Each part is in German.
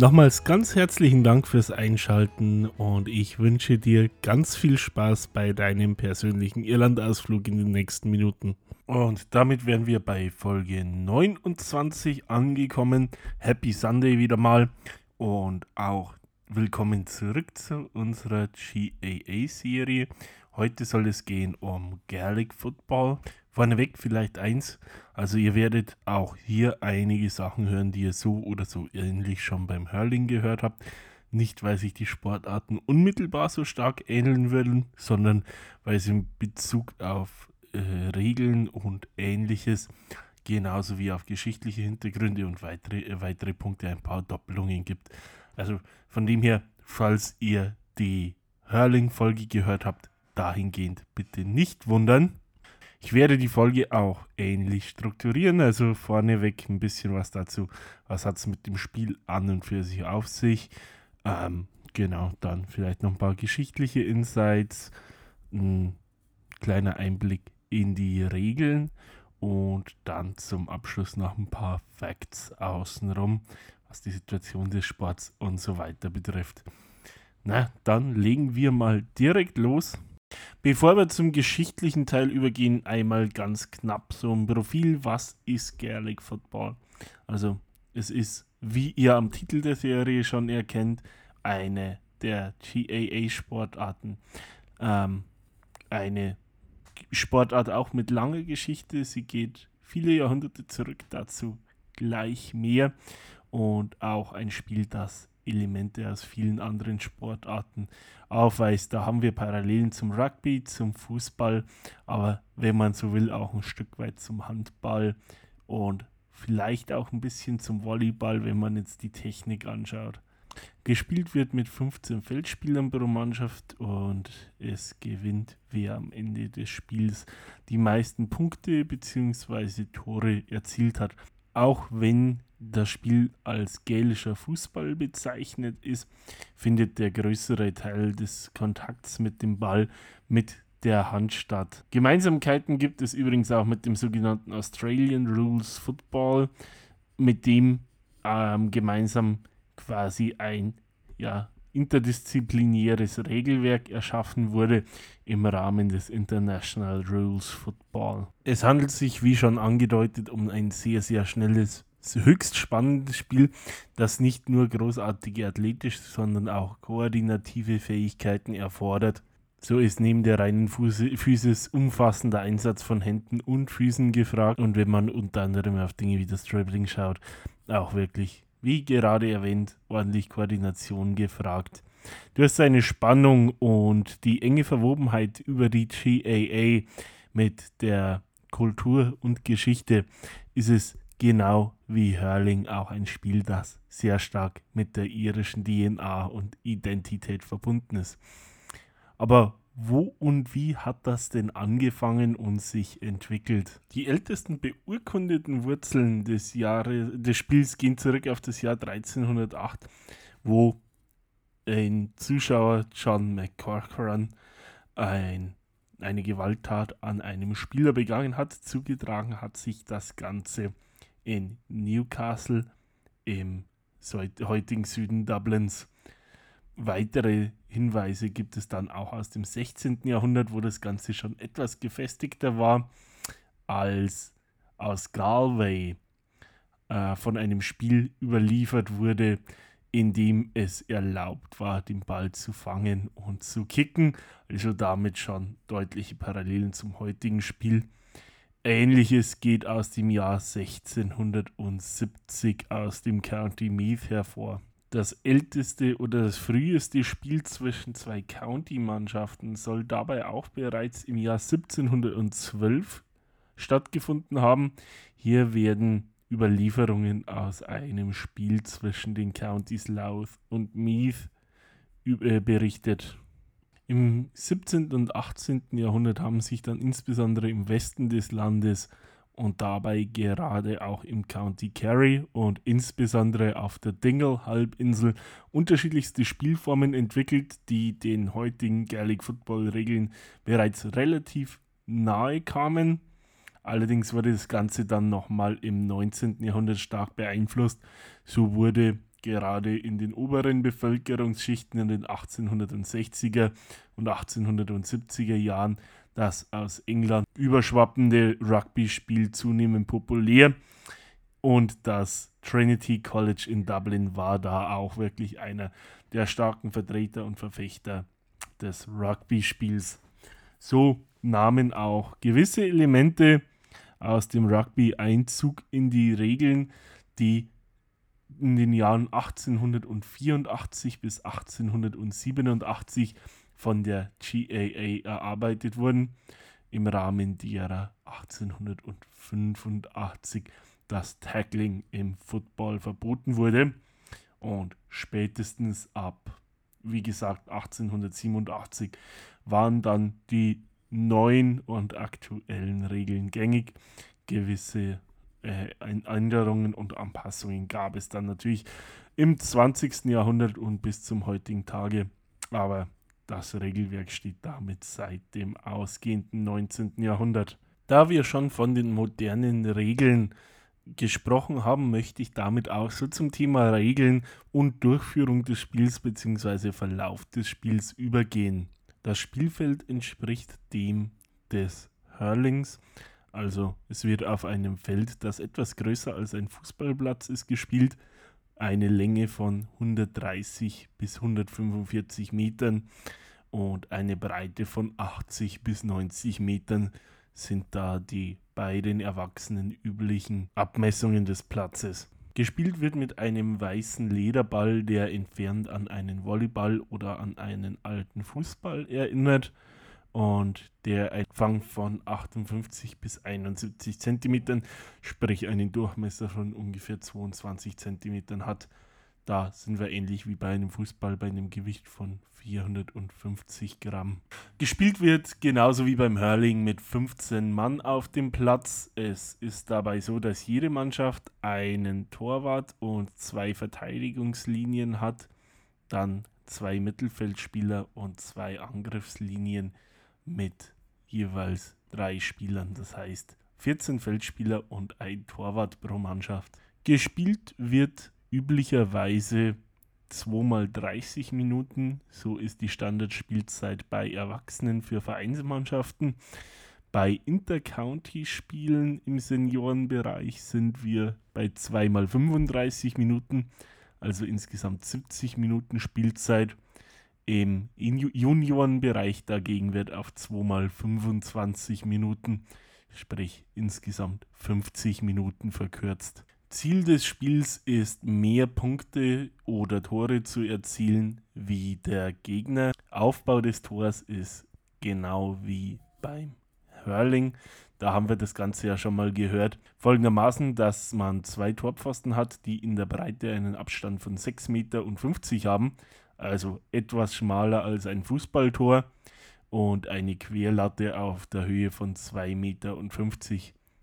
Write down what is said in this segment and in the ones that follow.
Nochmals ganz herzlichen Dank fürs Einschalten und ich wünsche dir ganz viel Spaß bei deinem persönlichen Irlandausflug in den nächsten Minuten. Und damit wären wir bei Folge 29 angekommen. Happy Sunday wieder mal und auch willkommen zurück zu unserer GAA-Serie. Heute soll es gehen um Gaelic Football. Vorneweg vielleicht eins, also ihr werdet auch hier einige Sachen hören, die ihr so oder so ähnlich schon beim Hurling gehört habt. Nicht, weil sich die Sportarten unmittelbar so stark ähneln würden, sondern weil sie in Bezug auf äh, Regeln und ähnliches, genauso wie auf geschichtliche Hintergründe und weitere, äh, weitere Punkte ein paar Doppelungen gibt. Also von dem her, falls ihr die Hurling-Folge gehört habt, dahingehend bitte nicht wundern. Ich werde die Folge auch ähnlich strukturieren, also vorneweg ein bisschen was dazu, was hat es mit dem Spiel an und für sich auf sich. Ähm, genau, dann vielleicht noch ein paar geschichtliche Insights, ein kleiner Einblick in die Regeln und dann zum Abschluss noch ein paar Facts außenrum, was die Situation des Sports und so weiter betrifft. Na, dann legen wir mal direkt los. Bevor wir zum geschichtlichen Teil übergehen, einmal ganz knapp so ein Profil. Was ist Gaelic Football? Also, es ist, wie ihr am Titel der Serie schon erkennt, eine der GAA-Sportarten. Ähm, eine Sportart auch mit langer Geschichte. Sie geht viele Jahrhunderte zurück, dazu gleich mehr. Und auch ein Spiel, das Elemente aus vielen anderen Sportarten aufweist. Da haben wir Parallelen zum Rugby, zum Fußball, aber wenn man so will, auch ein Stück weit zum Handball und vielleicht auch ein bisschen zum Volleyball, wenn man jetzt die Technik anschaut. Gespielt wird mit 15 Feldspielern pro Mannschaft und es gewinnt wer am Ende des Spiels die meisten Punkte bzw. Tore erzielt hat. Auch wenn das Spiel als gälischer Fußball bezeichnet ist, findet der größere Teil des Kontakts mit dem Ball mit der Hand statt. Gemeinsamkeiten gibt es übrigens auch mit dem sogenannten Australian Rules Football, mit dem ähm, gemeinsam quasi ein ja, interdisziplinäres Regelwerk erschaffen wurde im Rahmen des International Rules Football. Es handelt sich, wie schon angedeutet, um ein sehr, sehr schnelles höchst spannendes Spiel, das nicht nur großartige athletische, sondern auch koordinative Fähigkeiten erfordert. So ist neben der reinen Physis umfassender Einsatz von Händen und Füßen gefragt und wenn man unter anderem auf Dinge wie das Dribbling schaut, auch wirklich, wie gerade erwähnt, ordentlich Koordination gefragt. Durch seine Spannung und die enge Verwobenheit über die GAA mit der Kultur und Geschichte ist es genau wie Hurling auch ein Spiel, das sehr stark mit der irischen DNA und Identität verbunden ist. Aber wo und wie hat das denn angefangen und sich entwickelt? Die ältesten beurkundeten Wurzeln des, Jahres, des Spiels gehen zurück auf das Jahr 1308, wo ein Zuschauer, John McCorcoran, ein, eine Gewalttat an einem Spieler begangen hat. Zugetragen hat sich das Ganze in Newcastle im heutigen Süden Dublins. Weitere Hinweise gibt es dann auch aus dem 16. Jahrhundert, wo das Ganze schon etwas gefestigter war, als aus Galway äh, von einem Spiel überliefert wurde, in dem es erlaubt war, den Ball zu fangen und zu kicken. Also damit schon deutliche Parallelen zum heutigen Spiel. Ähnliches geht aus dem Jahr 1670 aus dem County Meath hervor. Das älteste oder das früheste Spiel zwischen zwei County-Mannschaften soll dabei auch bereits im Jahr 1712 stattgefunden haben. Hier werden Überlieferungen aus einem Spiel zwischen den Countys Louth und Meath äh, berichtet. Im 17. und 18. Jahrhundert haben sich dann insbesondere im Westen des Landes und dabei gerade auch im County Kerry und insbesondere auf der Dingle-Halbinsel unterschiedlichste Spielformen entwickelt, die den heutigen Gaelic Football-Regeln bereits relativ nahe kamen. Allerdings wurde das Ganze dann nochmal im 19. Jahrhundert stark beeinflusst. So wurde gerade in den oberen Bevölkerungsschichten in den 1860er und 1870er Jahren das aus England überschwappende Rugby-Spiel zunehmend populär. Und das Trinity College in Dublin war da auch wirklich einer der starken Vertreter und Verfechter des Rugby-Spiels. So nahmen auch gewisse Elemente aus dem Rugby Einzug in die Regeln, die in den Jahren 1884 bis 1887 von der GAA erarbeitet wurden, im Rahmen derer 1885 das Tackling im Football verboten wurde und spätestens ab, wie gesagt, 1887 waren dann die neuen und aktuellen Regeln gängig. Gewisse äh, Änderungen und Anpassungen gab es dann natürlich im 20. Jahrhundert und bis zum heutigen Tage. Aber das Regelwerk steht damit seit dem ausgehenden 19. Jahrhundert. Da wir schon von den modernen Regeln gesprochen haben, möchte ich damit auch so zum Thema Regeln und Durchführung des Spiels bzw. Verlauf des Spiels übergehen. Das Spielfeld entspricht dem des Hurlings, also es wird auf einem Feld, das etwas größer als ein Fußballplatz ist, gespielt, eine Länge von 130 bis 145 Metern und eine Breite von 80 bis 90 Metern sind da die bei den Erwachsenen üblichen Abmessungen des Platzes. Gespielt wird mit einem weißen Lederball, der entfernt an einen Volleyball oder an einen alten Fußball erinnert und der einen von 58 bis 71 cm, sprich einen Durchmesser von ungefähr 22 cm hat. Da sind wir ähnlich wie bei einem Fußball bei einem Gewicht von 450 Gramm. Gespielt wird genauso wie beim Hurling mit 15 Mann auf dem Platz. Es ist dabei so, dass jede Mannschaft einen Torwart und zwei Verteidigungslinien hat, dann zwei Mittelfeldspieler und zwei Angriffslinien mit jeweils drei Spielern, das heißt 14 Feldspieler und ein Torwart pro Mannschaft. Gespielt wird üblicherweise 2 mal 30 Minuten, so ist die Standardspielzeit bei Erwachsenen für Vereinsmannschaften. Bei Intercounty-Spielen im Seniorenbereich sind wir bei 2 mal 35 Minuten, also insgesamt 70 Minuten Spielzeit. Im Juniorenbereich dagegen wird auf 2 mal 25 Minuten, sprich insgesamt 50 Minuten verkürzt. Ziel des Spiels ist, mehr Punkte oder Tore zu erzielen wie der Gegner. Aufbau des Tors ist genau wie beim Hurling. Da haben wir das Ganze ja schon mal gehört. Folgendermaßen, dass man zwei Torpfosten hat, die in der Breite einen Abstand von 6,50 Meter haben also etwas schmaler als ein Fußballtor und eine Querlatte auf der Höhe von 2,50 Meter,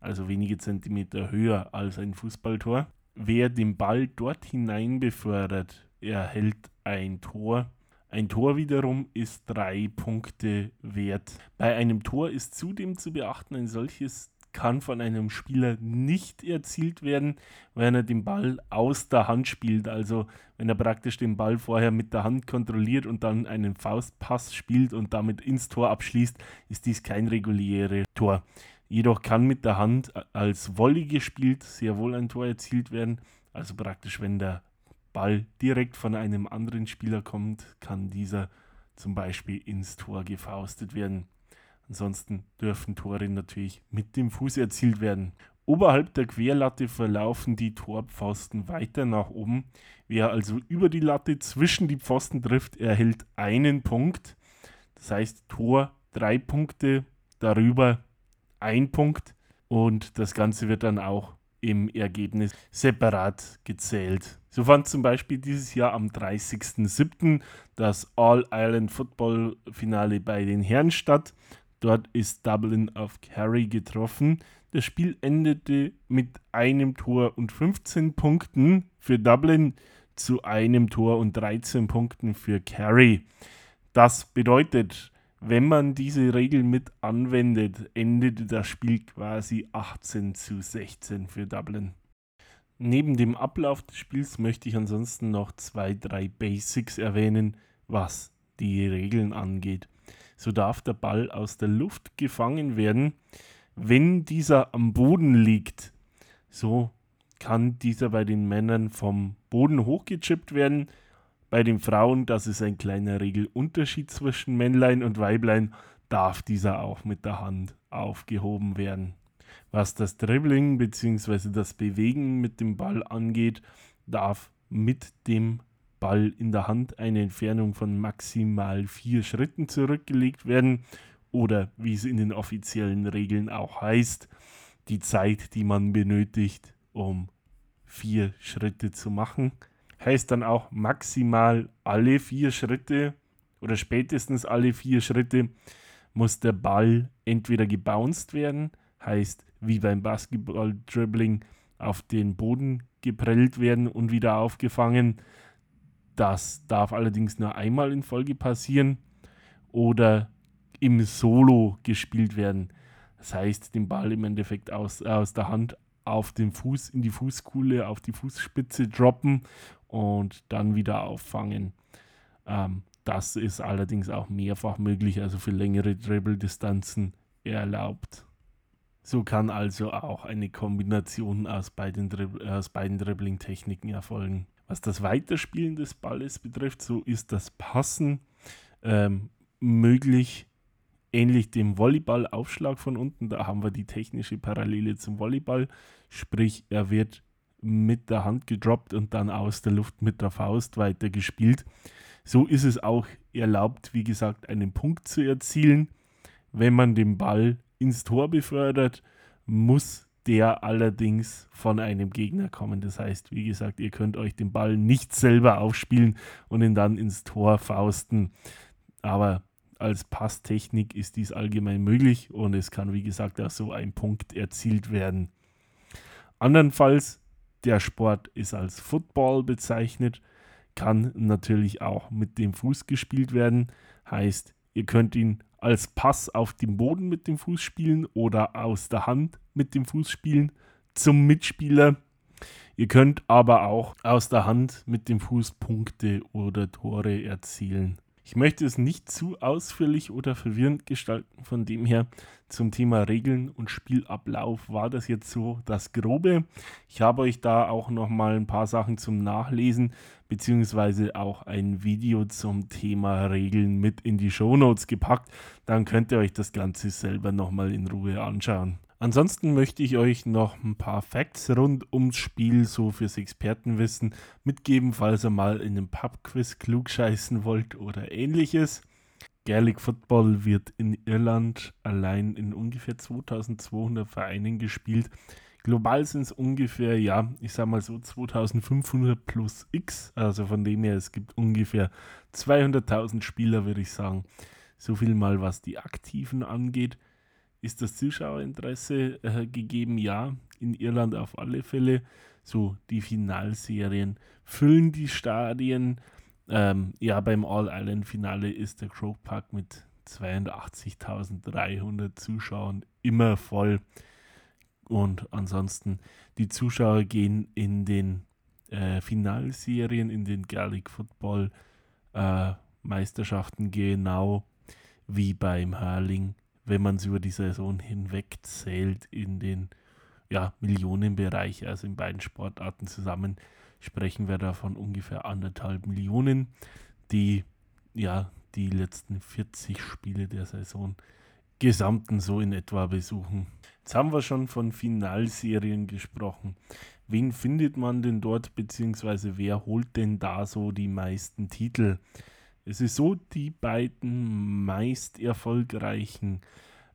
also wenige Zentimeter höher als ein Fußballtor. Wer den Ball dort hinein befördert, erhält ein Tor. Ein Tor wiederum ist drei Punkte wert. Bei einem Tor ist zudem zu beachten, ein solches kann von einem Spieler nicht erzielt werden, wenn er den Ball aus der Hand spielt. Also wenn er praktisch den Ball vorher mit der Hand kontrolliert und dann einen Faustpass spielt und damit ins Tor abschließt, ist dies kein reguläres Tor. Jedoch kann mit der Hand als Volley gespielt sehr wohl ein Tor erzielt werden. Also praktisch, wenn der Ball direkt von einem anderen Spieler kommt, kann dieser zum Beispiel ins Tor gefaustet werden. Ansonsten dürfen Tore natürlich mit dem Fuß erzielt werden. Oberhalb der Querlatte verlaufen die Torpfosten weiter nach oben. Wer also über die Latte zwischen die Pfosten trifft, erhält einen Punkt. Das heißt Tor drei Punkte, darüber ein Punkt. Und das Ganze wird dann auch im Ergebnis separat gezählt. So fand zum Beispiel dieses Jahr am 30.07. das All-Ireland Football Finale bei den Herren statt. Dort ist Dublin auf Kerry getroffen. Das Spiel endete mit einem Tor und 15 Punkten für Dublin zu einem Tor und 13 Punkten für Kerry. Das bedeutet, wenn man diese Regel mit anwendet, endete das Spiel quasi 18 zu 16 für Dublin. Neben dem Ablauf des Spiels möchte ich ansonsten noch zwei, drei Basics erwähnen, was die Regeln angeht. So darf der Ball aus der Luft gefangen werden, wenn dieser am Boden liegt. So kann dieser bei den Männern vom Boden hochgechippt werden. Bei den Frauen, das ist ein kleiner Regelunterschied zwischen Männlein und Weiblein, darf dieser auch mit der Hand aufgehoben werden. Was das Dribbling bzw. das Bewegen mit dem Ball angeht, darf mit dem Ball in der Hand eine Entfernung von maximal vier Schritten zurückgelegt werden oder wie es in den offiziellen Regeln auch heißt, die Zeit, die man benötigt, um vier Schritte zu machen. Heißt dann auch maximal alle vier Schritte oder spätestens alle vier Schritte muss der Ball entweder gebounced werden, heißt wie beim Basketball-Dribbling auf den Boden geprellt werden und wieder aufgefangen. Das darf allerdings nur einmal in Folge passieren oder im Solo gespielt werden. Das heißt, den Ball im Endeffekt aus, aus der Hand auf den Fuß, in die Fußkuhle, auf die Fußspitze droppen und dann wieder auffangen. Ähm, das ist allerdings auch mehrfach möglich, also für längere Dribble-Distanzen erlaubt. So kann also auch eine Kombination aus beiden, Drib aus beiden Dribbling-Techniken erfolgen. Was das Weiterspielen des Balles betrifft, so ist das Passen ähm, möglich, ähnlich dem Volleyballaufschlag von unten. Da haben wir die technische Parallele zum Volleyball, sprich er wird mit der Hand gedroppt und dann aus der Luft mit der Faust weitergespielt. So ist es auch erlaubt, wie gesagt, einen Punkt zu erzielen, wenn man den Ball ins Tor befördert, muss der allerdings von einem Gegner kommen. Das heißt, wie gesagt, ihr könnt euch den Ball nicht selber aufspielen und ihn dann ins Tor fausten. Aber als Passtechnik ist dies allgemein möglich und es kann, wie gesagt, auch so ein Punkt erzielt werden. Andernfalls, der Sport ist als Football bezeichnet, kann natürlich auch mit dem Fuß gespielt werden. Heißt, ihr könnt ihn als Pass auf dem Boden mit dem Fuß spielen oder aus der Hand mit dem Fuß spielen zum Mitspieler. Ihr könnt aber auch aus der Hand mit dem Fuß Punkte oder Tore erzielen. Ich möchte es nicht zu ausführlich oder verwirrend gestalten, von dem her zum Thema Regeln und Spielablauf war das jetzt so das Grobe. Ich habe euch da auch noch mal ein paar Sachen zum Nachlesen beziehungsweise auch ein Video zum Thema Regeln mit in die Shownotes gepackt. Dann könnt ihr euch das Ganze selber noch mal in Ruhe anschauen. Ansonsten möchte ich euch noch ein paar Facts rund ums Spiel, so fürs Expertenwissen, mitgeben, falls ihr mal in einem Pubquiz klugscheißen wollt oder ähnliches. Gaelic Football wird in Irland allein in ungefähr 2200 Vereinen gespielt. Global sind es ungefähr, ja, ich sag mal so 2500 plus X. Also von dem her, es gibt ungefähr 200.000 Spieler, würde ich sagen. So viel mal, was die Aktiven angeht. Ist das Zuschauerinteresse äh, gegeben? Ja, in Irland auf alle Fälle. So, die Finalserien füllen die Stadien. Ähm, ja, beim All-Island-Finale ist der Croke Park mit 82.300 Zuschauern immer voll. Und ansonsten, die Zuschauer gehen in den äh, Finalserien, in den Gaelic Football äh, Meisterschaften genau wie beim Hurling wenn man es über die Saison hinweg zählt, in den ja, Millionenbereich, also in beiden Sportarten zusammen, sprechen wir da von ungefähr anderthalb Millionen, die ja die letzten 40 Spiele der Saison gesamten so in etwa besuchen. Jetzt haben wir schon von Finalserien gesprochen. Wen findet man denn dort, beziehungsweise wer holt denn da so die meisten Titel? Es ist so, die beiden meist erfolgreichen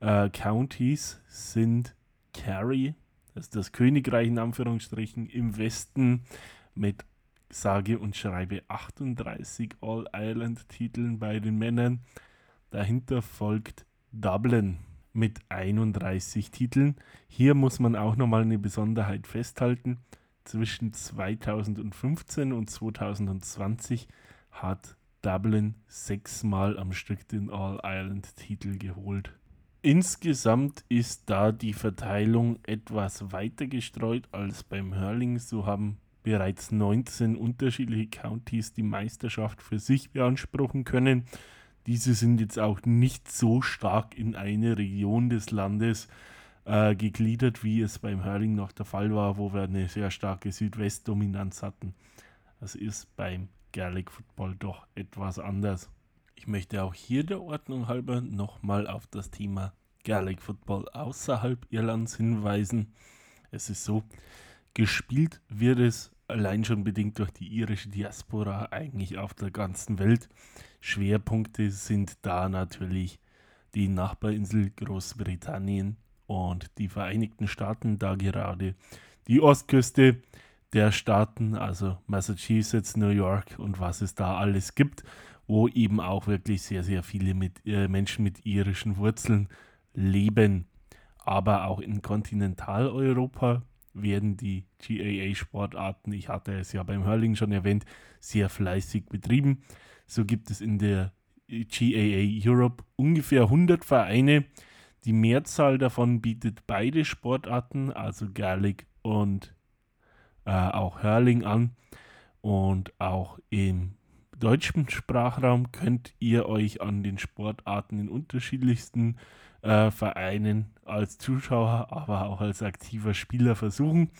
äh, Counties sind Kerry, das ist das Königreich in Anführungsstrichen, im Westen mit sage und schreibe 38 All-Ireland-Titeln bei den Männern. Dahinter folgt Dublin mit 31 Titeln. Hier muss man auch nochmal eine Besonderheit festhalten. Zwischen 2015 und 2020 hat Dublin sechsmal am Stück den All-Ireland-Titel geholt. Insgesamt ist da die Verteilung etwas weiter gestreut als beim Hurling. So haben bereits 19 unterschiedliche Countys die Meisterschaft für sich beanspruchen können. Diese sind jetzt auch nicht so stark in eine Region des Landes äh, gegliedert, wie es beim Hurling noch der Fall war, wo wir eine sehr starke Südwestdominanz hatten. Das ist beim Gaelic Football doch etwas anders. Ich möchte auch hier der Ordnung halber nochmal auf das Thema Gaelic Football außerhalb Irlands hinweisen. Es ist so, gespielt wird es allein schon bedingt durch die irische Diaspora eigentlich auf der ganzen Welt. Schwerpunkte sind da natürlich die Nachbarinsel Großbritannien und die Vereinigten Staaten, da gerade die Ostküste der Staaten, also Massachusetts, New York und was es da alles gibt, wo eben auch wirklich sehr, sehr viele mit, äh, Menschen mit irischen Wurzeln leben. Aber auch in Kontinentaleuropa werden die GAA-Sportarten, ich hatte es ja beim Hurling schon erwähnt, sehr fleißig betrieben. So gibt es in der GAA Europe ungefähr 100 Vereine. Die Mehrzahl davon bietet beide Sportarten, also Gaelic und äh, auch Hurling an. Und auch im deutschen Sprachraum könnt ihr euch an den Sportarten in unterschiedlichsten äh, Vereinen als Zuschauer, aber auch als aktiver Spieler versuchen.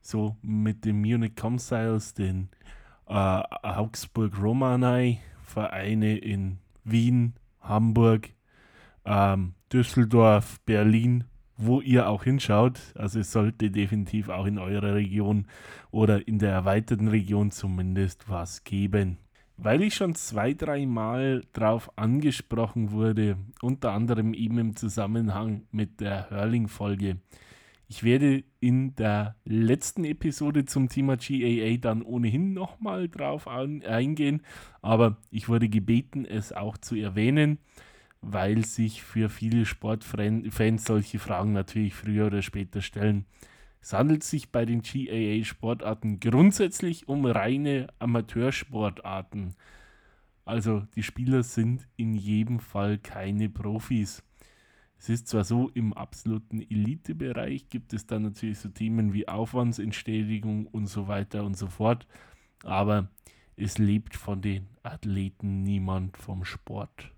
So mit den Munich Comsiles, den äh, Augsburg Romanei, Vereine in Wien, Hamburg, ähm, Düsseldorf, Berlin, wo ihr auch hinschaut. Also es sollte definitiv auch in eurer Region oder in der erweiterten Region zumindest was geben. Weil ich schon zwei, drei Mal darauf angesprochen wurde, unter anderem eben im Zusammenhang mit der Hurling-Folge. Ich werde in der letzten Episode zum Thema GAA dann ohnehin nochmal drauf eingehen, aber ich wurde gebeten, es auch zu erwähnen, weil sich für viele Sportfans solche Fragen natürlich früher oder später stellen. Es handelt sich bei den GAA-Sportarten grundsätzlich um reine Amateursportarten. Also die Spieler sind in jedem Fall keine Profis. Es ist zwar so, im absoluten Elitebereich gibt es dann natürlich so Themen wie Aufwandsentschädigung und so weiter und so fort, aber es lebt von den Athleten niemand vom Sport.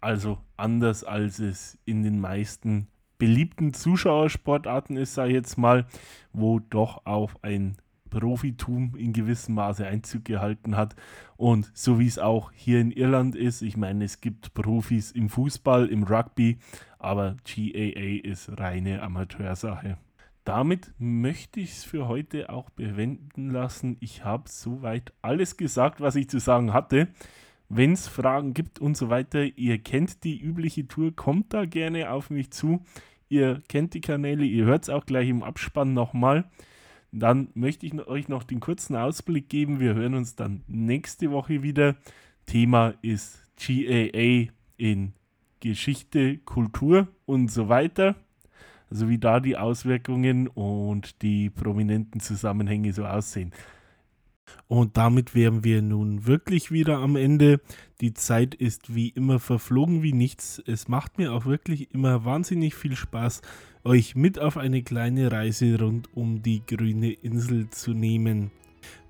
Also anders als es in den meisten beliebten Zuschauersportarten ist, sage ich jetzt mal, wo doch auch ein Profitum in gewissem Maße Einzug gehalten hat. Und so wie es auch hier in Irland ist, ich meine, es gibt Profis im Fußball, im Rugby, aber GAA ist reine Amateursache. Damit möchte ich es für heute auch bewenden lassen. Ich habe soweit alles gesagt, was ich zu sagen hatte. Wenn es Fragen gibt und so weiter, ihr kennt die übliche Tour, kommt da gerne auf mich zu. Ihr kennt die Kanäle, ihr hört es auch gleich im Abspann nochmal. Dann möchte ich euch noch den kurzen Ausblick geben. Wir hören uns dann nächste Woche wieder. Thema ist GAA in Geschichte, Kultur und so weiter. Also wie da die Auswirkungen und die prominenten Zusammenhänge so aussehen. Und damit wären wir nun wirklich wieder am Ende. Die Zeit ist wie immer verflogen wie nichts. Es macht mir auch wirklich immer wahnsinnig viel Spaß, euch mit auf eine kleine Reise rund um die grüne Insel zu nehmen.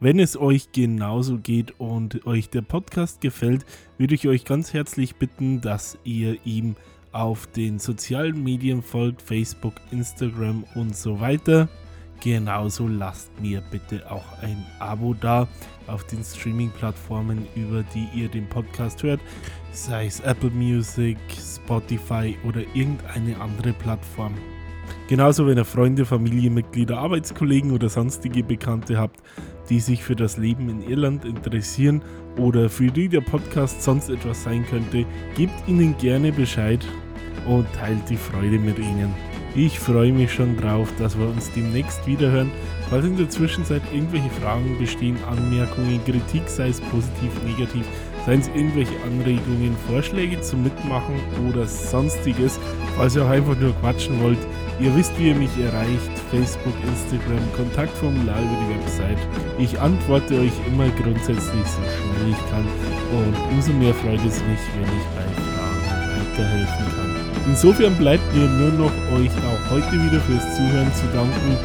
Wenn es euch genauso geht und euch der Podcast gefällt, würde ich euch ganz herzlich bitten, dass ihr ihm auf den sozialen Medien folgt, Facebook, Instagram und so weiter. Genauso lasst mir bitte auch ein Abo da auf den Streaming-Plattformen, über die ihr den Podcast hört, sei es Apple Music, Spotify oder irgendeine andere Plattform. Genauso, wenn ihr Freunde, Familienmitglieder, Arbeitskollegen oder sonstige Bekannte habt, die sich für das Leben in Irland interessieren oder für die der Podcast sonst etwas sein könnte, gebt ihnen gerne Bescheid und teilt die Freude mit ihnen. Ich freue mich schon drauf, dass wir uns demnächst wiederhören. Falls in der Zwischenzeit irgendwelche Fragen bestehen, Anmerkungen, Kritik, sei es positiv, negativ, seien es irgendwelche Anregungen, Vorschläge zum Mitmachen oder sonstiges, falls ihr auch einfach nur quatschen wollt, ihr wisst, wie ihr mich erreicht, Facebook, Instagram, Kontaktformular über die Website. Ich antworte euch immer grundsätzlich so schnell ich kann und umso mehr freut es mich, wenn ich bei Fragen weiterhelfen kann. Insofern bleibt mir nur noch euch auch heute wieder fürs Zuhören zu danken.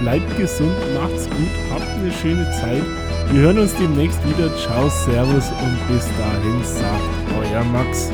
Bleibt gesund, macht's gut, habt eine schöne Zeit. Wir hören uns demnächst wieder. Ciao, Servus und bis dahin sagt euer Max.